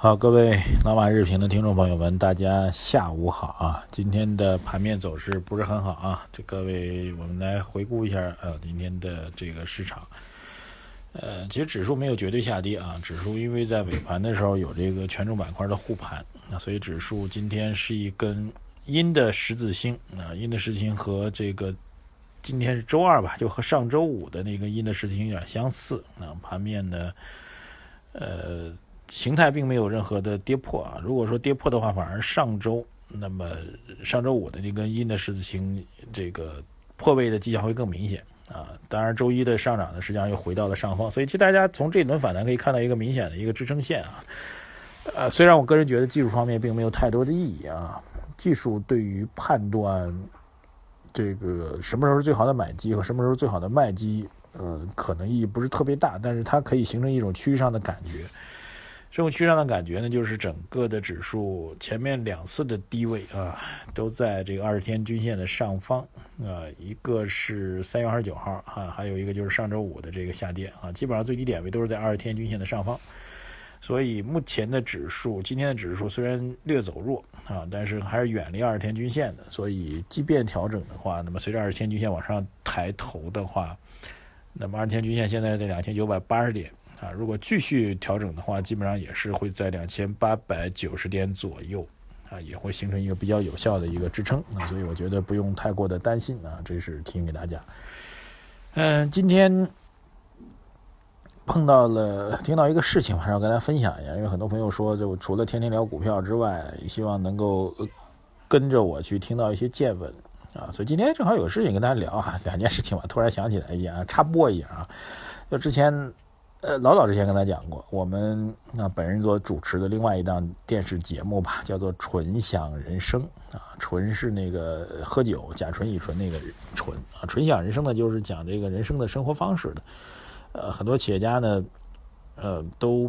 好，各位老马日评的听众朋友们，大家下午好啊！今天的盘面走势不是很好啊，这各位我们来回顾一下呃今天的这个市场。呃，其实指数没有绝对下跌啊，指数因为在尾盘的时候有这个权重板块的护盘，那所以指数今天是一根阴的十字星啊，阴的十字星和这个今天是周二吧，就和上周五的那个阴的十字星有点相似啊，盘面呢，呃。形态并没有任何的跌破啊，如果说跌破的话，反而上周那么上周五的那根阴的十字星这个破位的迹象会更明显啊。当然，周一的上涨呢，实际上又回到了上方，所以其实大家从这轮反弹可以看到一个明显的一个支撑线啊。呃，虽然我个人觉得技术方面并没有太多的意义啊，技术对于判断这个什么时候是最好的买机和什么时候最好的卖机，呃，可能意义不是特别大，但是它可以形成一种趋势上的感觉。这种趋势上的感觉呢，就是整个的指数前面两次的低位啊，都在这个二十天均线的上方啊，一个是三月二十九号啊，还有一个就是上周五的这个下跌啊，基本上最低点位都是在二十天均线的上方。所以目前的指数，今天的指数虽然略走弱啊，但是还是远离二十天均线的。所以即便调整的话，那么随着二十天均线往上抬头的话，那么二十天均线现在在两千九百八十点。啊，如果继续调整的话，基本上也是会在两千八百九十点左右，啊，也会形成一个比较有效的一个支撑啊，所以我觉得不用太过的担心啊，这是提醒给大家。嗯，今天碰到了听到一个事情，还是要跟大家分享一下，因为很多朋友说，就除了天天聊股票之外，希望能够跟着我去听到一些见闻啊，所以今天正好有事情跟大家聊啊，两件事情吧，突然想起来一下，插播一下啊，就之前。呃，老早之前跟他讲过，我们那本人所主持的另外一档电视节目吧，叫做《纯享人生》啊，纯是那个喝酒甲醇乙醇那个醇啊，纯享人生呢就是讲这个人生的生活方式的。呃，很多企业家呢，呃，都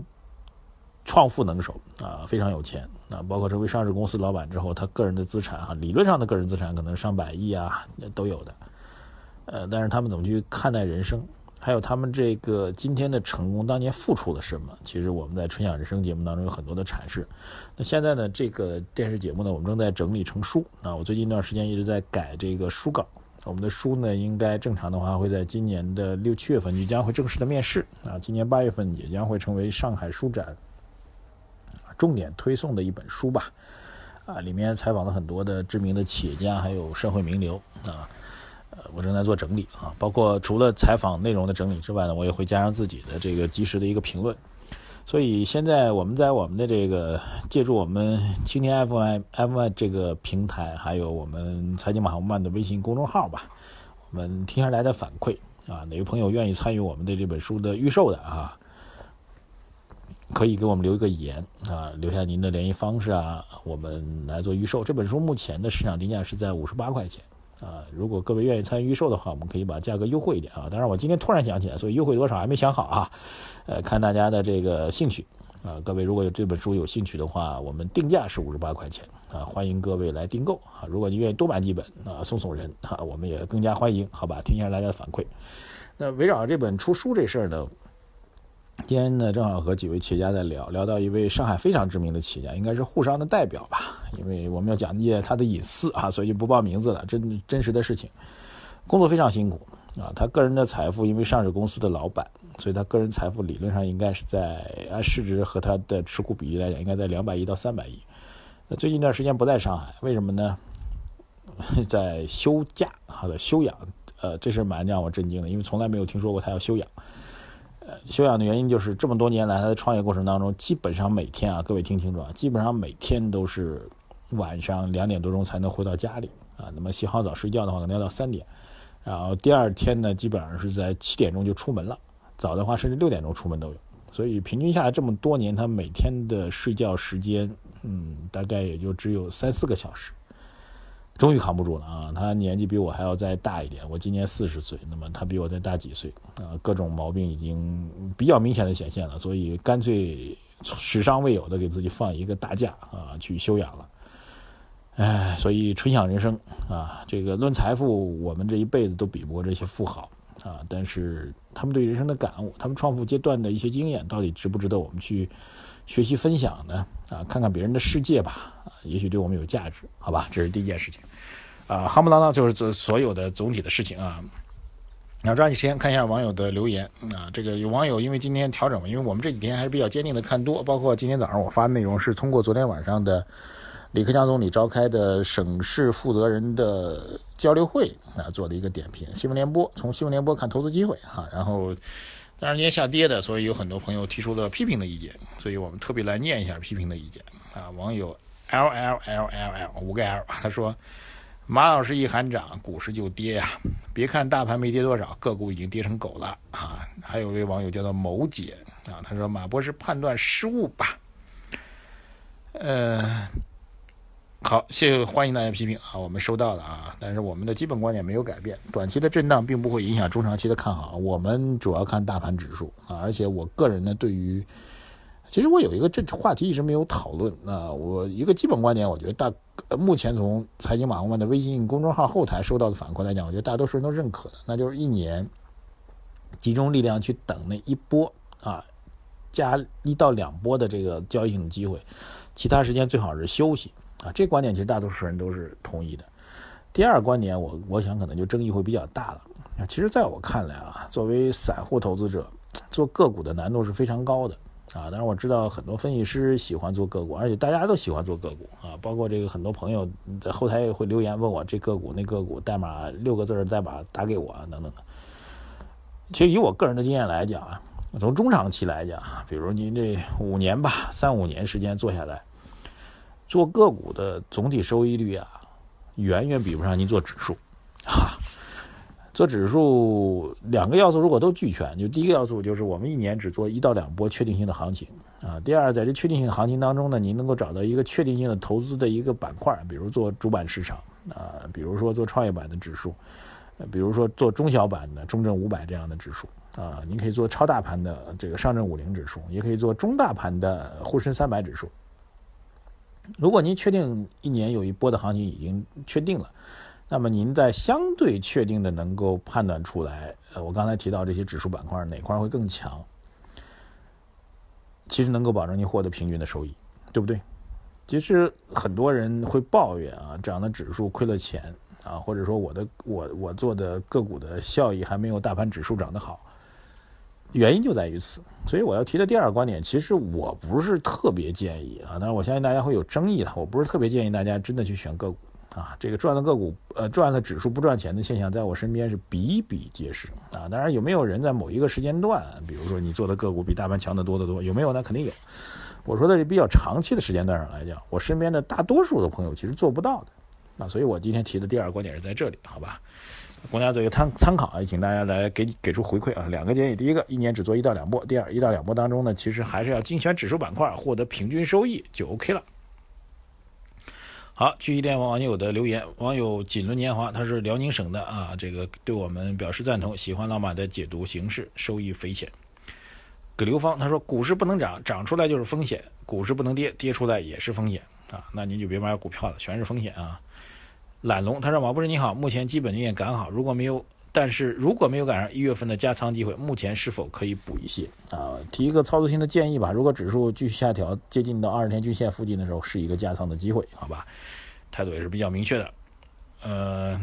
创富能手啊，非常有钱啊，包括成为上市公司老板之后，他个人的资产哈，理论上的个人资产可能上百亿啊，都有的。呃，但是他们怎么去看待人生？还有他们这个今天的成功，当年付出了什么？其实我们在《春享人生》节目当中有很多的阐释。那现在呢，这个电视节目呢，我们正在整理成书啊。我最近一段时间一直在改这个书稿。我们的书呢，应该正常的话会在今年的六七月份就将会正式的面世啊。今年八月份也将会成为上海书展重点推送的一本书吧。啊，里面采访了很多的知名的企业家，还有社会名流啊。我正在做整理啊，包括除了采访内容的整理之外呢，我也会加上自己的这个及时的一个评论。所以现在我们在我们的这个借助我们青年 FM FM 这个平台，还有我们财经马红曼的微信公众号吧，我们听下来的反馈啊，哪位朋友愿意参与我们的这本书的预售的啊，可以给我们留一个言啊，留下您的联系方式啊，我们来做预售。这本书目前的市场定价是在五十八块钱。啊，如果各位愿意参与预售的话，我们可以把价格优惠一点啊。当然，我今天突然想起来，所以优惠多少还没想好啊。呃，看大家的这个兴趣啊。各位如果有这本书有兴趣的话，我们定价是五十八块钱啊，欢迎各位来订购啊。如果你愿意多买几本啊，送送人啊，我们也更加欢迎，好吧？听一下大家的反馈。那围绕这本出书这事儿呢？今天呢，正好和几位企业家在聊，聊到一位上海非常知名的企业家，应该是沪商的代表吧。因为我们要讲解他的隐私啊，所以就不报名字了。真真实的事情，工作非常辛苦啊。他个人的财富，因为上市公司的老板，所以他个人财富理论上应该是在按市值和他的持股比例来讲，应该在两百亿到三百亿。那最近一段时间不在上海，为什么呢？在休假，好的休养。呃，这事蛮让我震惊的，因为从来没有听说过他要休养。休养的原因就是这么多年来他的创业过程当中，基本上每天啊，各位听清楚啊，基本上每天都是晚上两点多钟才能回到家里啊。那么洗好澡睡觉的话，可能要到三点，然后第二天呢，基本上是在七点钟就出门了，早的话甚至六点钟出门都有。所以平均下来这么多年，他每天的睡觉时间，嗯，大概也就只有三四个小时。终于扛不住了啊！他年纪比我还要再大一点，我今年四十岁，那么他比我再大几岁啊？各种毛病已经比较明显的显现了，所以干脆史上未有的给自己放一个大假啊，去休养了。哎，所以纯享人生啊！这个论财富，我们这一辈子都比不过这些富豪啊！但是他们对人生的感悟，他们创富阶段的一些经验，到底值不值得我们去？学习分享呢，啊，看看别人的世界吧，也许对我们有价值，好吧，这是第一件事情，啊，夯不啷当就是这所有的总体的事情啊。要抓紧时间看一下网友的留言啊，这个有网友因为今天调整嘛，因为我们这几天还是比较坚定的看多，包括今天早上我发的内容是通过昨天晚上的李克强总理召开的省市负责人的交流会啊做的一个点评。新闻联播从新闻联播看投资机会哈，然后。当然，今天下跌的，所以有很多朋友提出了批评的意见，所以我们特别来念一下批评的意见啊。网友 L L L L L 五个 L，他说：“马老师一喊涨，股市就跌呀！别看大盘没跌多少，个股已经跌成狗了啊！”还有一位网友叫做某姐啊，他说：“马博士判断失误吧？”呃。好，谢谢，欢迎大家批评啊，我们收到了啊，但是我们的基本观点没有改变，短期的震荡并不会影响中长期的看好，我们主要看大盘指数啊，而且我个人呢，对于，其实我有一个这话题一直没有讨论啊，我一个基本观点，我觉得大目前从财经马红漫的微信公众号后台收到的反馈来讲，我觉得大多数人都认可的，那就是一年集中力量去等那一波啊，加一到两波的这个交易性机会，其他时间最好是休息。啊，这观点其实大多数人都是同意的。第二观点，我我想可能就争议会比较大了。啊，其实在我看来啊，作为散户投资者，做个股的难度是非常高的啊。当然我知道很多分析师喜欢做个股，而且大家都喜欢做个股啊。包括这个很多朋友在后台也会留言问我这个股那个股代码六个字的代码打给我啊等等的。其实以我个人的经验来讲啊，从中长期来讲，比如您这五年吧，三五年时间做下来。做个股的总体收益率啊，远远比不上您做指数，啊，做指数两个要素如果都俱全，就第一个要素就是我们一年只做一到两波确定性的行情啊。第二，在这确定性行情当中呢，您能够找到一个确定性的投资的一个板块，比如做主板市场啊，比如说做创业板的指数，比如说做中小板的中证五百这样的指数啊，您可以做超大盘的这个上证五零指数，也可以做中大盘的沪深三百指数。如果您确定一年有一波的行情已经确定了，那么您在相对确定的能够判断出来，呃，我刚才提到这些指数板块哪块会更强，其实能够保证您获得平均的收益，对不对？其实很多人会抱怨啊，涨的指数亏了钱啊，或者说我的我我做的个股的效益还没有大盘指数涨得好。原因就在于此，所以我要提的第二个观点，其实我不是特别建议啊，但是我相信大家会有争议的，我不是特别建议大家真的去选个股啊，这个赚的个股，呃，赚的指数不赚钱的现象，在我身边是比比皆是啊。当然有没有人在某一个时间段，比如说你做的个股比大盘强得多得多，有没有？那肯定有。我说的是比较长期的时间段上来讲，我身边的大多数的朋友其实做不到的啊，所以我今天提的第二个观点是在这里，好吧？国家做一个参参考，也请大家来给给出回馈啊。两个建议，第一个，一年只做一到两波；第二，一到两波当中呢，其实还是要精选指数板块，获得平均收益就 OK 了。好，继续点网友的留言，网友锦纶年华，他是辽宁省的啊，这个对我们表示赞同，喜欢老马的解读形式，受益匪浅。葛流芳他说，股市不能涨，涨出来就是风险；股市不能跌，跌出来也是风险啊。那您就别买股票了，全是风险啊。懒龙他说：“马博士你好，目前基本面赶好，如果没有，但是如果没有赶上一月份的加仓机会，目前是否可以补一些啊？提一个操作性的建议吧，如果指数继续下调，接近到二十天均线附近的时候，是一个加仓的机会，好吧？态度也是比较明确的。”呃，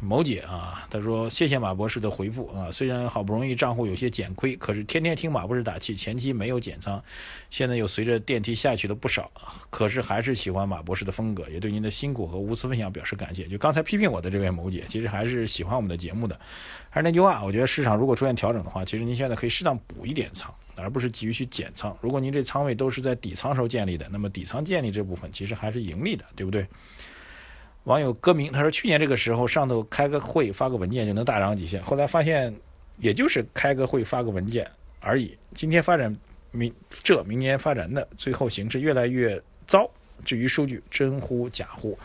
某姐啊，她说谢谢马博士的回复啊，虽然好不容易账户有些减亏，可是天天听马博士打气，前期没有减仓，现在又随着电梯下去了不少，可是还是喜欢马博士的风格，也对您的辛苦和无私分享表示感谢。就刚才批评我的这位某姐，其实还是喜欢我们的节目的。还是那句话，我觉得市场如果出现调整的话，其实您现在可以适当补一点仓，而不是急于去减仓。如果您这仓位都是在底仓时候建立的，那么底仓建立这部分其实还是盈利的，对不对？网友歌名他说：“去年这个时候上头开个会发个文件就能大涨几千，后来发现也就是开个会发个文件而已。今天发展明这明年发展的，最后形势越来越糟。至于数据真乎假乎，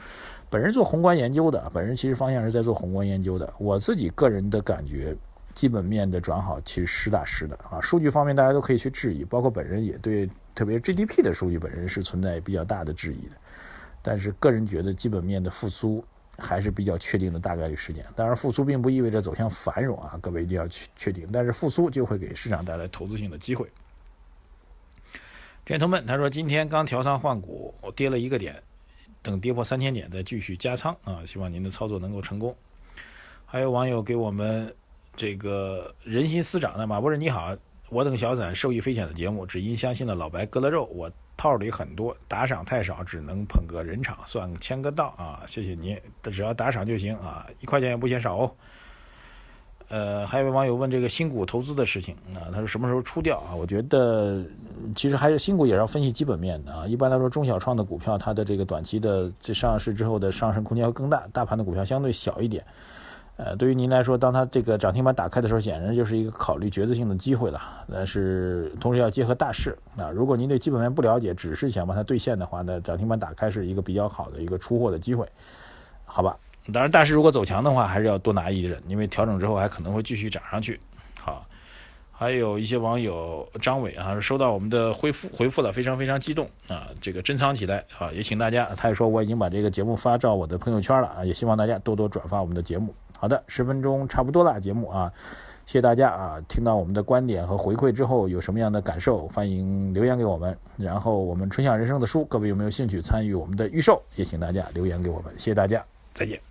本人做宏观研究的，本人其实方向是在做宏观研究的。我自己个人的感觉，基本面的转好其实实打实的啊。数据方面大家都可以去质疑，包括本人也对，特别 GDP 的数据本人是存在比较大的质疑的。但是个人觉得基本面的复苏还是比较确定的大概率事件。当然，复苏并不意味着走向繁荣啊，各位一定要去确定。但是复苏就会给市场带来投资性的机会。gentleman 们，他说今天刚调仓换股，我跌了一个点。等跌破三千点再继续加仓啊！希望您的操作能够成功。还有网友给我们这个人心思涨的马博士你好，我等小散受益匪浅的节目，只因相信了老白割了肉，我套里很多，打赏太少，只能捧个人场，算签个到啊！谢谢您，只要打赏就行啊，一块钱也不嫌少哦。呃，还有位网友问这个新股投资的事情啊，他说什么时候出掉啊？我觉得其实还是新股也要分析基本面的啊。一般来说，中小创的股票它的这个短期的这上市之后的上升空间会更大，大盘的股票相对小一点。呃，对于您来说，当它这个涨停板打开的时候，显然就是一个考虑决策性的机会了。但是同时要结合大势啊。如果您对基本面不了解，只是想把它兑现的话，那涨停板打开是一个比较好的一个出货的机会，好吧？当然，大势如果走强的话，还是要多拿一人，因为调整之后还可能会继续涨上去。好，还有一些网友张伟啊，收到我们的回复，回复了，非常非常激动啊，这个珍藏起来啊，也请大家，他也说我已经把这个节目发到我的朋友圈了啊，也希望大家多多转发我们的节目。好的，十分钟差不多了，节目啊，谢谢大家啊，听到我们的观点和回馈之后有什么样的感受，欢迎留言给我们。然后我们春夏人生的书，各位有没有兴趣参与我们的预售？也请大家留言给我们，谢谢大家，再见。